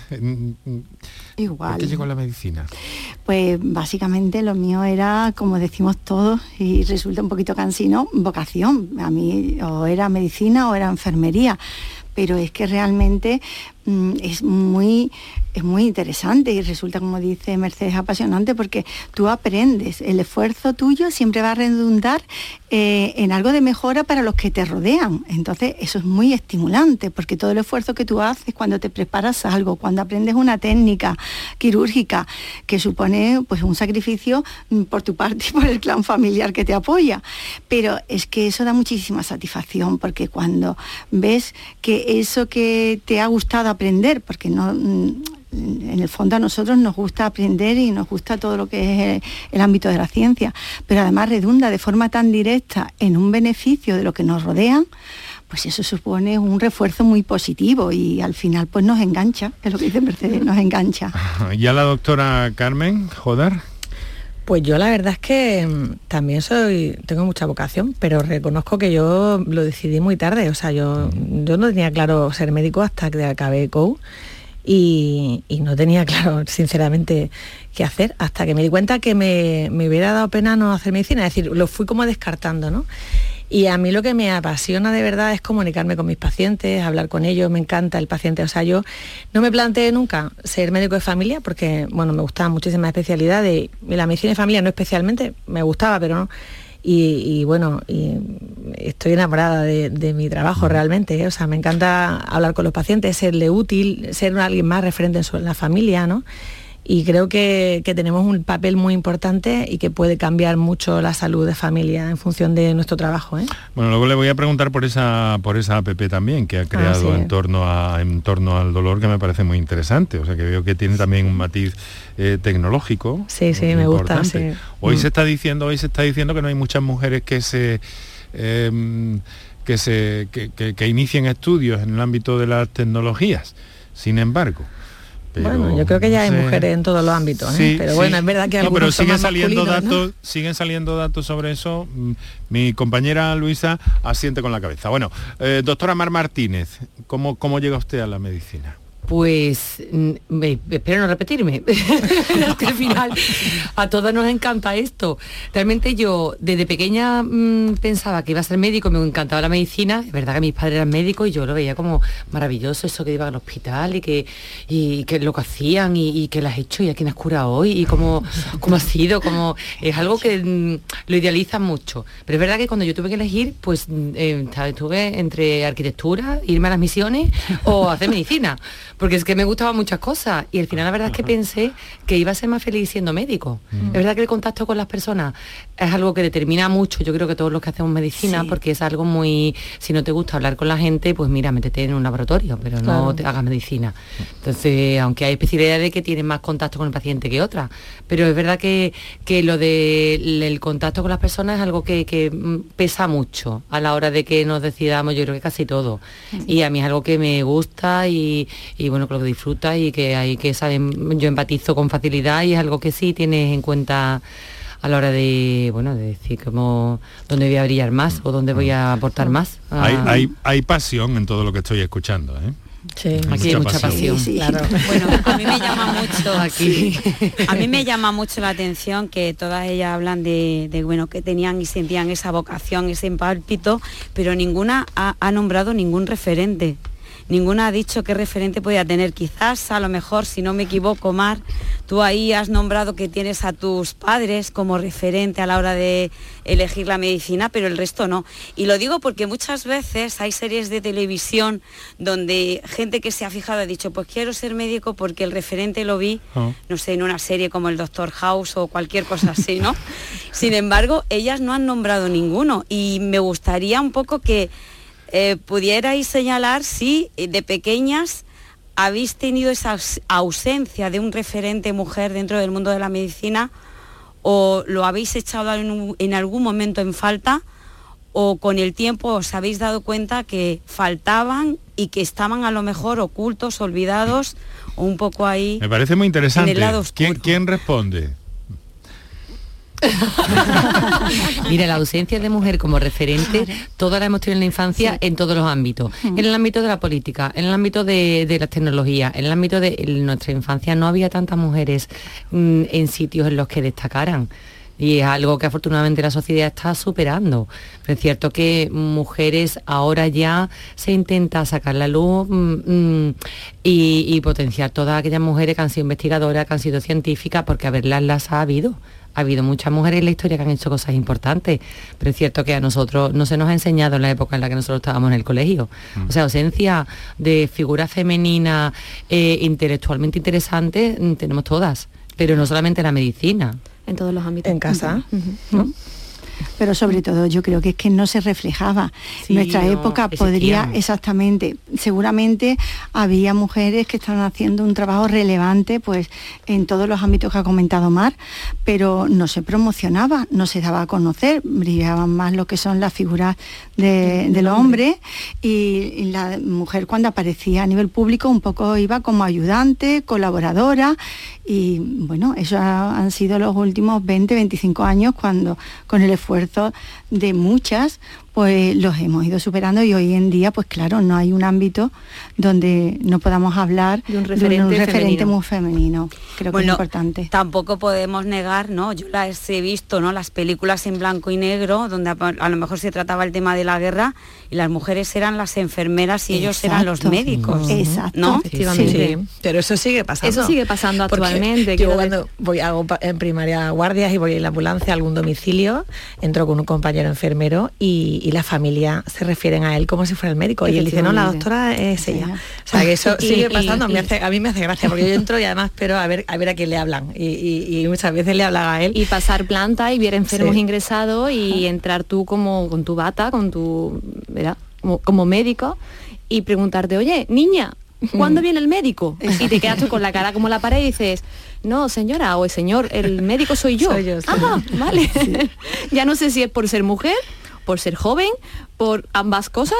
Igual. qué llegó la medicina? Pues básicamente lo mío era, como decimos todos, y resulta un poquito cansino, vocación. A mí o era medicina o era enfermería pero es que realmente es muy es muy interesante y resulta, como dice Mercedes, apasionante porque tú aprendes, el esfuerzo tuyo siempre va a redundar eh, en algo de mejora para los que te rodean. Entonces, eso es muy estimulante porque todo el esfuerzo que tú haces cuando te preparas algo, cuando aprendes una técnica quirúrgica que supone pues un sacrificio mm, por tu parte y por el clan familiar que te apoya. Pero es que eso da muchísima satisfacción porque cuando ves que eso que te ha gustado aprender, porque no mm, en el fondo a nosotros nos gusta aprender y nos gusta todo lo que es el, ámbito de la ciencia, pero además redunda de forma tan directa en un beneficio de lo que nos rodean, pues eso supone un refuerzo muy positivo y al final pues nos engancha, es lo que dice Mercedes, nos engancha. ¿Y a la doctora Carmen Joder? Pues yo la verdad es que mm, también soy, tengo mucha vocación, pero reconozco que yo lo decidí muy tarde. O sea, yo, yo no tenía claro ser médico hasta que acabé COU y, no tenía claro, sinceramente, qué hacer, hasta que me di cuenta que me, hubiera dado pena no hacer medicina, es decir, lo fui como descartando, ¿no? Y a mí lo que me apasiona de verdad es comunicarme con mis pacientes, hablar con ellos, me encanta el paciente. O sea, yo no me planteé nunca ser médico de familia porque, bueno, me gustaban muchísimas especialidades y la medicina de familia no especialmente, me gustaba, pero no y, bueno, y estoy enamorada de, mi trabajo realmente, ¿eh? o sea, me encanta hablar con los pacientes, serle útil, ser alguien más referente en, la familia, ¿no? Y creo que, tenemos un papel muy importante y que puede cambiar mucho la salud de familia en función de nuestro trabajo. ¿eh? Bueno, luego le voy a preguntar por esa por esa app también que ha ah, creado en torno a en torno al dolor que me parece muy interesante. O sea que veo que tiene también un matiz eh, tecnológico. Sí, sí, me gusta. Hoy se mm. está diciendo, hoy se está diciendo que no hay muchas mujeres que se em, que se que inicien estudios en el ámbito de las tecnologías. Sin embargo, bueno, yo creo que ya hay mujeres en todos los ámbitos, ¿eh? pero bueno, es verdad que no, pero siguen saliendo datos, siguen saliendo datos sobre eso. Mm, mi compañera Luisa asiente con la cabeza. Bueno, eh, doctora Mar Martínez, ¿cómo, ¿cómo llega usted a la medicina? Pues espero no repetirme, que al final a todas nos encanta esto. Realmente yo desde pequeña mm, pensaba que iba a ser médico, me encantaba la medicina, es verdad que mis padres eran médicos y yo lo veía como maravilloso eso que iban al hospital y que, y que lo que hacían y, que las has hecho y a quién has curado hoy y cómo, cómo ha sido, como es algo que mm, lo idealizan mucho. Pero es verdad que cuando yo tuve que elegir, pues mm, eh, estuve entre arquitectura, irme a las misiones o hacer medicina porque es que me gustaban muchas cosas y al final la verdad es que pensé que iba a ser más feliz siendo médico. Mm. Es verdad que el contacto con las personas es algo que determina mucho, yo creo que todos los que hacemos medicina, porque es algo muy, si no te gusta hablar con la gente, pues mira, métete en un laboratorio, pero no te hagas medicina. Entonces, aunque hay especialidades que tienen más contacto con el paciente que otras, pero es verdad que, que lo del contacto con las personas es algo que, mm, pesa mucho a la hora de que nos decidamos, yo creo que casi todo. Y a mí es algo que me gusta y bueno, que lo disfruta y que hay que saben, yo empatizo con facilidad y es algo que sí tienes en cuenta a la hora de bueno de decir como dónde voy a brillar más o dónde voy a aportar más. Hay, hay, hay pasión en todo lo que estoy escuchando, ¿eh? Sí, aquí hay mucha pasión. Claro. Bueno, a mí me llama mucho aquí. A mí me llama mucho la atención que todas ellas hablan de, de, bueno que tenían y sentían esa vocación, ese pálpito, pero ninguna ha, ha nombrado ningún referente ninguna ha dicho qué referente podía tener. Quizás, a lo mejor, si no me equivoco, Mar, tú ahí has nombrado que tienes a tus padres como referente a la hora de elegir la medicina, pero el resto no. Y lo digo porque muchas veces hay series de televisión donde gente que se ha fijado ha dicho, pues quiero ser médico porque el referente lo vi, oh. no sé, en una serie como el Doctor House o cualquier cosa así, ¿no? Sin embargo, ellas no han nombrado ninguno y me gustaría un poco que eh, pudierais señalar si eh, de pequeñas habéis tenido esa ausencia de un referente mujer dentro del mundo de la medicina o lo habéis echado en, algún momento en falta o con el tiempo os habéis dado cuenta que faltaban y que estaban a lo mejor ocultos, olvidados o un poco ahí. Me parece muy interesante. ¿Quién, ¿Quién responde? Mira, la ausencia de mujer como referente, toda la hemos tenido en la infancia en todos los ámbitos. En el ámbito de la política, en el ámbito de, las tecnologías, en el ámbito de nuestra infancia no había tantas mujeres mm, en sitios en los que destacaran. Y es algo que afortunadamente la sociedad está superando. Pero es cierto que mujeres ahora ya se intenta sacar la luz mm, mm, y, y, potenciar todas aquellas mujeres que han sido investigadoras, que han sido científicas, porque a verlas las ha habido ha habido muchas mujeres en la historia que han hecho cosas importantes, pero es cierto que a nosotros no se nos ha enseñado en la época en la que nosotros estábamos en el colegio. Mm. O sea, ausencia de figuras femeninas eh, intelectualmente interesantes mm, tenemos todas, pero no solamente en la medicina. En todos los ámbitos. En casa pero sobre todo yo creo que es que no se reflejaba. en Nuestra época podría, exactamente, seguramente había mujeres que estaban haciendo un trabajo relevante pues en todos los ámbitos que ha comentado Mar, pero no se promocionaba, no se daba a conocer, brillaban más lo que son las figuras de, del hombre. y, la mujer cuando aparecía a nivel público un poco iba como ayudante, colaboradora y bueno, eso han sido los últimos 20, 25 años cuando con el esfuerzo de muchas, pues los hemos ido superando y hoy en día, pues claro, no hay un ámbito donde no podamos hablar de un referente, muy femenino. Creo que es importante. Tampoco podemos negar, ¿no? Yo las he visto, ¿no? Las películas en blanco y negro, donde a, lo mejor se trataba el tema de la guerra y las mujeres eran las enfermeras y ellos eran los médicos. Exacto. ¿no? Sí. Pero eso sigue pasando. Eso sigue pasando actualmente. Yo cuando voy hago en primaria guardias y voy en la ambulancia a algún domicilio, entro con un compañero enfermero y, y, la familia se refieren a él como si fuera el médico. Y él dice, no, la doctora es ella. O sea, que eso sigue pasando. me hace, a mí me hace gracia, porque yo entro y además pero a ver a ver a quién le hablan. Y, muchas veces le hablan a él. Y pasar planta y ver enfermos ingresados y entrar tú como con tu bata, con tu, ¿verdad? Como, médico y preguntarte, oye, niña, ¿cuándo viene el médico? Y te quedas tú con la cara como la pared y dices, no, señora, o el señor, el médico soy yo. Soy yo ah, vale. ya no sé si es por ser mujer por ser joven, por ambas cosas.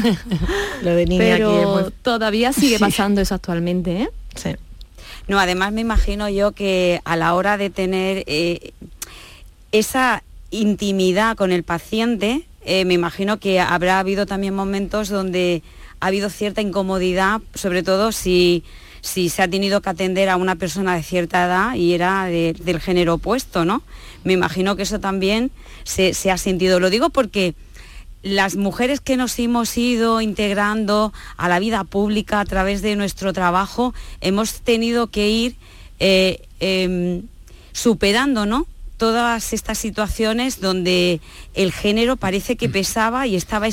Lo de niña Pero todavía sigue pasando eso actualmente, ¿eh? Sí. No, además me imagino yo que a la hora de tener eh, esa intimidad con el paciente, eh, me imagino que habrá habido también momentos donde ha habido cierta incomodidad, sobre todo si, si se ha tenido que atender a una persona de cierta edad y era del género opuesto, ¿no? Me imagino que eso también se, ha sentido. Lo digo porque las mujeres que nos hemos ido integrando a la vida pública a través de nuestro trabajo, hemos tenido que ir eh, em, superando ¿no? todas estas situaciones donde el género parece que pesaba y estaba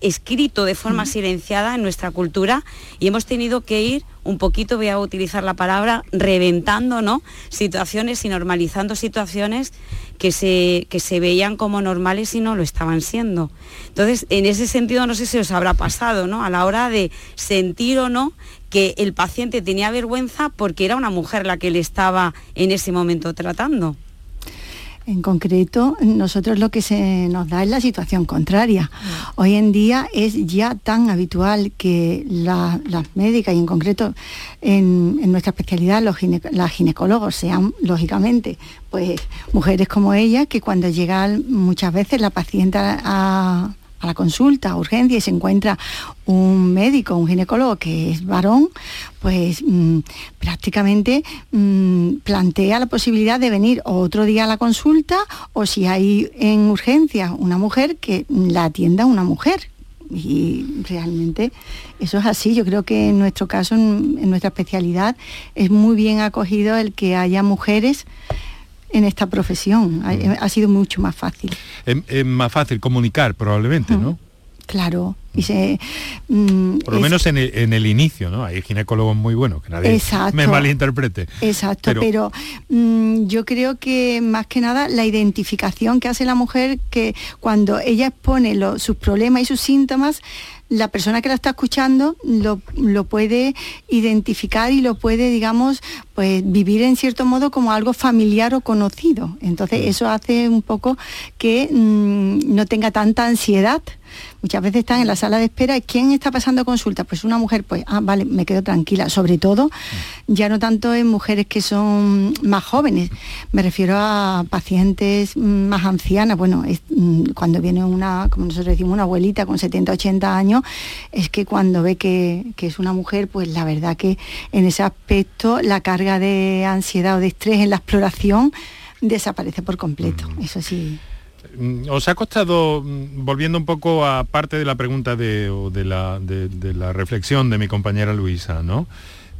escrito de forma silenciada en nuestra cultura y hemos tenido que ir un poquito, voy a utilizar la palabra, reventando ¿no? situaciones y normalizando situaciones que se, que se veían como normales y no lo estaban siendo. Entonces, en ese sentido, no sé si os habrá pasado, ¿no? A la hora de sentir o no que el paciente tenía vergüenza porque era una mujer la que le estaba en ese momento tratando. En concreto, nosotros lo que se nos da es la situación contraria. Hoy en día es ya tan habitual que las médicas y en concreto en, nuestra especialidad los las ginecólogos sean, lógicamente, pues mujeres como ella, que cuando llega muchas veces la paciente a a la consulta, a urgencia, y se encuentra un médico, un ginecólogo que es varón, pues mm, prácticamente mm, plantea la posibilidad de venir otro día a la consulta o si hay en urgencia una mujer, que la atienda una mujer. Y realmente eso es así. Yo creo que en nuestro caso, en nuestra especialidad, es muy bien acogido el que haya mujeres en esta profesión. Ha, mm. sido mucho más fácil. Es, más fácil comunicar probablemente, ¿no? Claro. Y se, mm, Por lo menos en el, inicio, ¿no? Hay ginecólogos muy buenos, que nadie me malinterprete. Exacto, pero, mm, yo creo que más que nada la identificación que hace la mujer, que cuando ella expone sus problemas y sus síntomas, la persona que la está escuchando lo, puede identificar y lo puede, digamos, pues vivir en cierto modo como algo familiar o conocido. Entonces eso hace un poco que mm, no tenga tanta ansiedad muchas veces están en la sala de espera, ¿quién está pasando consulta? Pues una mujer, pues, ah, vale, me quedo tranquila, sobre todo, ya no tanto en mujeres que son más jóvenes, me refiero a pacientes más ancianas, bueno, mm, cuando viene una, como nosotros decimos, una abuelita con 70, 80 años, es que cuando ve que, que es una mujer, pues la verdad que en ese aspecto la carga de ansiedad o de estrés en la exploración desaparece por completo, eso sí. Mm, ¿Os ha costado, mm, volviendo un poco a parte de la pregunta de, o de, la, de, la reflexión de mi compañera Luisa, ¿no?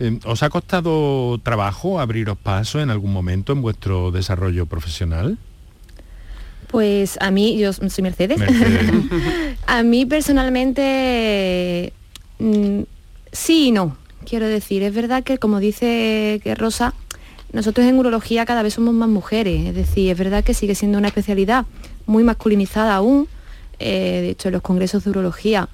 Eh, ¿Os ha costado trabajo abriros paso en algún momento en vuestro desarrollo profesional? Pues a mí, yo soy Mercedes. a mí personalmente mm, sí y no. Quiero decir, es verdad que como dice que Rosa, nosotros en urología cada vez somos más mujeres, es decir, es verdad que sigue siendo una especialidad muy masculinizada aún, eh, de hecho en los congresos de urología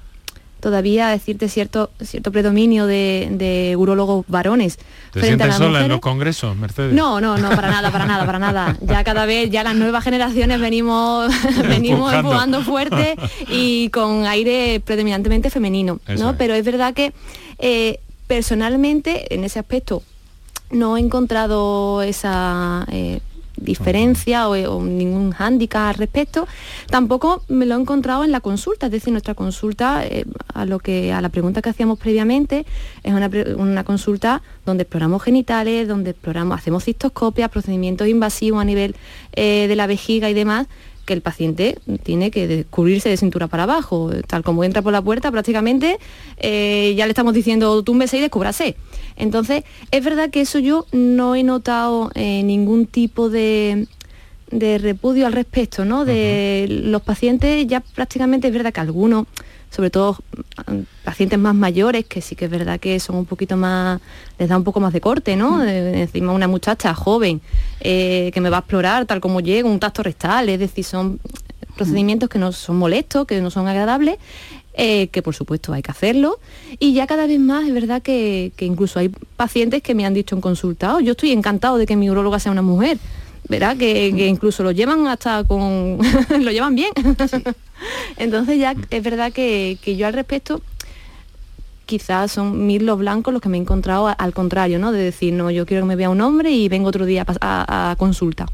todavía decirte cierto, cierto predominio de, urólogos varones. ¿Te sientes sola en los congresos, Mercedes? No, no, no, para nada, para nada, para nada. Ya cada vez, ya las nuevas generaciones venimos, venimos empujando fuerte y con aire predominantemente femenino, ¿no? Pero es verdad que eh, personalmente, en ese aspecto, no he encontrado esa... Eh, diferencia o, ningún hándicap al respecto. Tampoco me lo he encontrado en la consulta, es decir, nuestra consulta, eh, a, lo que, a la pregunta que hacíamos previamente, es una, consulta donde exploramos genitales, donde exploramos, hacemos cistoscopias, procedimientos invasivos a nivel eh, de la vejiga y demás, que el paciente tiene que descubrirse de cintura para abajo. Tal como entra por la puerta, prácticamente eh, ya le estamos diciendo túmbese y descúbrase. Entonces, es verdad que eso yo no he notado eh, ningún tipo de, repudio al respecto, ¿no? De los pacientes ya prácticamente es verdad que algunos sobre todo mm, pacientes más mayores, que sí que es verdad que son un poquito más, les da un poco más de corte, ¿no? encima una muchacha joven eh, que me va a explorar tal como llega, un tacto rectal, es decir, son procedimientos que no son molestos, que no son agradables, eh, que por supuesto hay que hacerlo. Y ya cada vez más es verdad que, incluso hay pacientes que me han dicho en consulta, oh, yo estoy encantado de que mi urologa sea una mujer. ¿verdad? Que, incluso lo llevan hasta con... lo llevan bien. Entonces ya es verdad que, yo al respecto quizás son mil los blancos los que me he encontrado al contrario, ¿no? De decir, no, yo quiero que me vea un hombre y vengo otro día a consulta.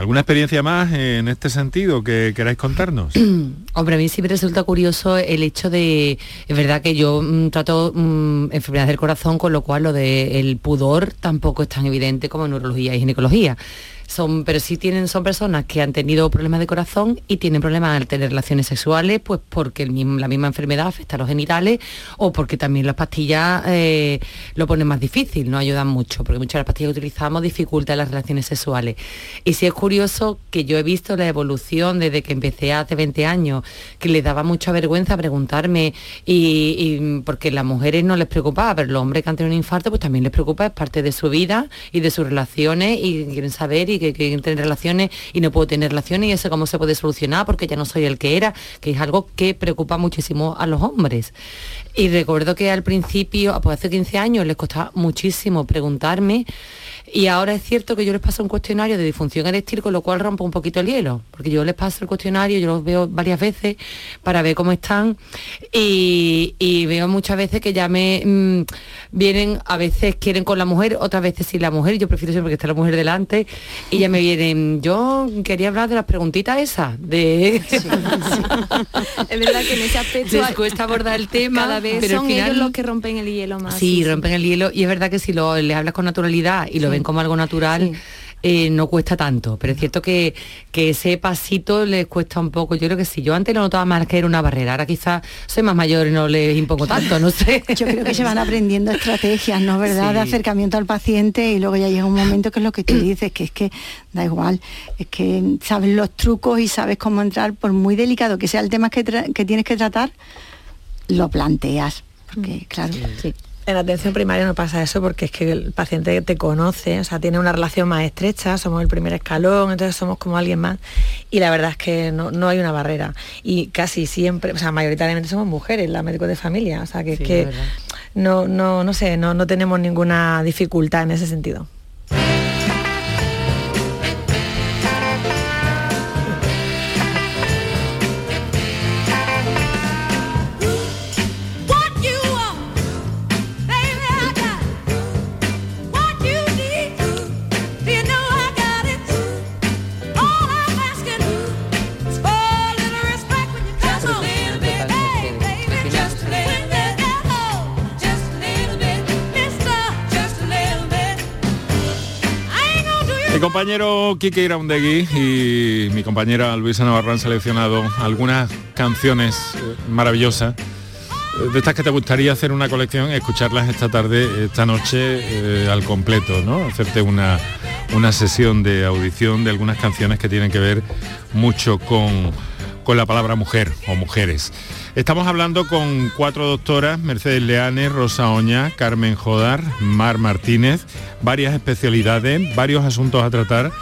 ¿Alguna experiencia más en este sentido que queráis contarnos? Hombre, a mí siempre resulta curioso el hecho de, es verdad que yo mm, trato mm, enfermedades del corazón, con lo cual lo del pudor tampoco es tan evidente como en neurología y ginecología son, pero sí tienen, son personas que han tenido problemas de corazón y tienen problemas al tener relaciones sexuales, pues porque la misma enfermedad afecta a los genitales o porque también las pastillas eh, lo ponen más difícil, no ayudan mucho, porque muchas de las pastillas que utilizamos dificultan las relaciones sexuales. Y sí es curioso que yo he visto la evolución desde que empecé hace 20 años, que les daba mucha vergüenza preguntarme y, porque las mujeres no les preocupaba, pero los hombres que han tenido un infarto pues también les preocupa, es parte de su vida y de sus relaciones y quieren saber y que, que tener relaciones y no puedo tener relaciones y eso cómo se puede solucionar porque ya no soy el que era, que es algo que preocupa muchísimo a los hombres. Y recuerdo que al principio, pues hace 15 años, les costaba muchísimo preguntarme Y ahora es cierto que yo les paso un cuestionario de disfunción eréctil, con lo cual rompo un poquito el hielo, porque yo les paso el cuestionario, yo los veo varias veces para ver cómo están y, veo muchas veces que ya me mm, vienen, a veces quieren con la mujer, otras veces sin la mujer, yo prefiero siempre que esté la mujer delante y ya me vienen, yo quería hablar de las preguntitas esas, de... es verdad que en ese aspecto les cuesta abordar el tema, cada vez pero son al final, ellos los que rompen el hielo más. Sí, rompen el hielo y es verdad que si lo, les hablas con naturalidad y lo ven como algo natural, eh, no cuesta tanto, pero es cierto que, que, ese pasito les cuesta un poco. Yo creo que sí, yo antes lo notaba más que era una barrera, ahora quizás soy más mayor y no les impongo tanto, no sé. Yo creo que se van aprendiendo estrategias, ¿no? ¿Verdad? De acercamiento al paciente y luego ya llega un momento que es lo que tú dices, que es que da igual, es que sabes los trucos y sabes cómo entrar, por muy delicado que sea el tema que, que tienes que tratar, lo planteas. Porque, claro, sí. En atención primaria no pasa eso porque es que el paciente te conoce, o sea, tiene una relación más estrecha, somos el primer escalón, entonces somos como alguien más. Y la verdad es que no, hay una barrera. Y casi siempre, o sea, mayoritariamente somos mujeres, la médico de familia, o sea, que es que no, no, no sé, no, no tenemos ninguna dificultad en ese sentido. Compañero Kike Iraundegui y mi compañera Luisa Navarro han seleccionado algunas canciones eh, maravillosas eh, de estas que te gustaría hacer una colección, escucharlas esta tarde, esta noche eh, al completo, ¿no? Hacerte una, una sesión de audición de algunas canciones que tienen que ver mucho con, con la palabra mujer o mujeres. Estamos hablando con cuatro doctoras, Mercedes Leane, Rosa Oña, Carmen Jodar, Mar Martínez, varias especialidades, varios asuntos a tratar.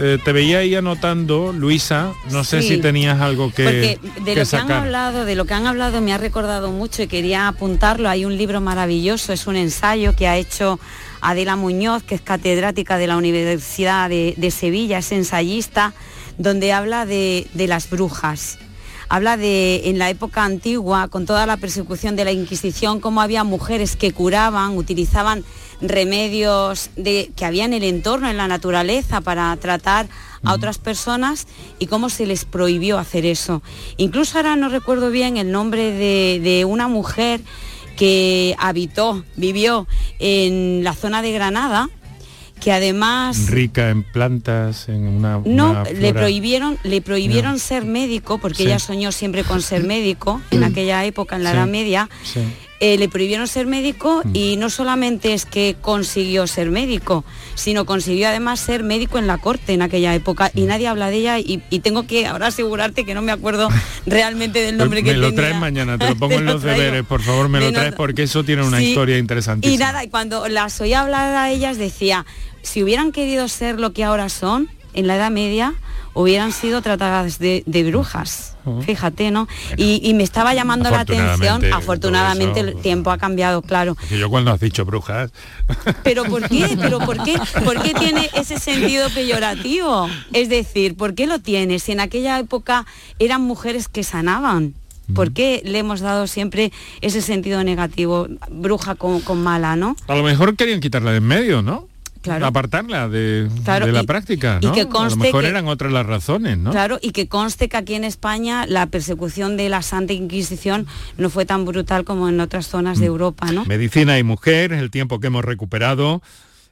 Eh, te veía ahí anotando, Luisa, no sé si tenías algo que Porque de lo que han hablado, de lo que han hablado me ha recordado mucho y quería apuntarlo. Hay un libro maravilloso, es un ensayo que ha hecho Adela Muñoz, que es catedrática de la Universidad de, Sevilla, es ensayista, donde habla de, de las brujas habla de en la época antigua, con toda la persecución de la Inquisición, cómo había mujeres que curaban, utilizaban remedios de, que había en el entorno, en la naturaleza, para tratar a otras personas y cómo se les prohibió hacer eso. Incluso ahora no recuerdo bien el nombre de, de una mujer que habitó, vivió en la zona de Granada, que además rica en plantas en una no le prohibieron le prohibieron ser médico porque ella soñó siempre con ser médico en aquella época en la Edad Media eh, le prohibieron ser médico mm. y no solamente es que consiguió ser médico, sino consiguió además ser médico en la corte en aquella época y nadie habla de ella y, tengo que ahora asegurarte que no me acuerdo realmente del nombre que me lo traes mañana, te lo pongo en los deberes, por favor, me lo traes porque eso tiene una historia interesante. Y nada, y cuando las oía hablar a ellas decía, si hubieran querido ser lo que ahora son, en la Edad Media, hubieran sido tratadas de, brujas. Fíjate, ¿no? Y, me estaba llamando la atención, afortunadamente el tiempo ha cambiado, claro. yo cuando has dicho brujas. Pero ¿por qué? ¿Pero por qué? ¿Por qué tiene ese sentido peyorativo? Es decir, ¿por qué lo tiene? Si en aquella época eran mujeres que sanaban. ¿Por qué le hemos dado siempre ese sentido negativo, bruja con, con mala, no? A lo mejor querían quitarla de en medio, ¿no? Apartarla de, la práctica, ¿no? Y que conste a lo mejor eran otras las razones, ¿no? Claro, y que conste que aquí en España la persecución de la Santa Inquisición no fue tan brutal como en otras zonas de mm. Europa, ¿no? Medicina y mujer, el tiempo que hemos recuperado,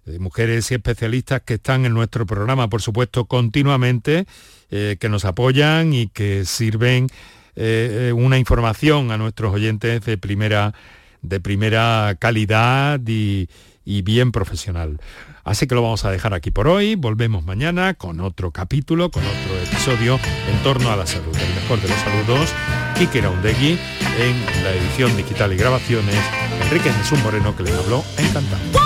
eh, mujeres y especialistas que están en nuestro programa, por supuesto, continuamente, eh, que nos apoyan y que sirven eh, una información a nuestros oyentes de primera, de primera calidad y, y bien profesional. Así que lo vamos a dejar aquí por hoy. Volvemos mañana con otro capítulo, con otro episodio en torno a la salud. El mejor de los saludos, Kike Raundegui, en la edición digital y grabaciones, Enrique Jesús Moreno, que les habló, encantado.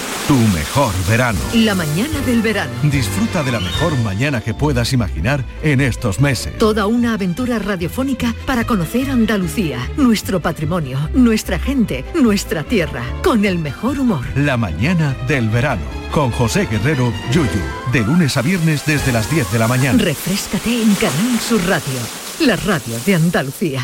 tu mejor verano. La mañana del verano. Disfruta de la mejor mañana que puedas imaginar en estos meses. Toda una aventura radiofónica para conocer Andalucía, nuestro patrimonio, nuestra gente, nuestra tierra, con el mejor humor. La mañana del verano con José Guerrero Yuyu. De lunes a viernes desde las 10 de la mañana. Refrescate en Canal Sur Radio, la radio de Andalucía.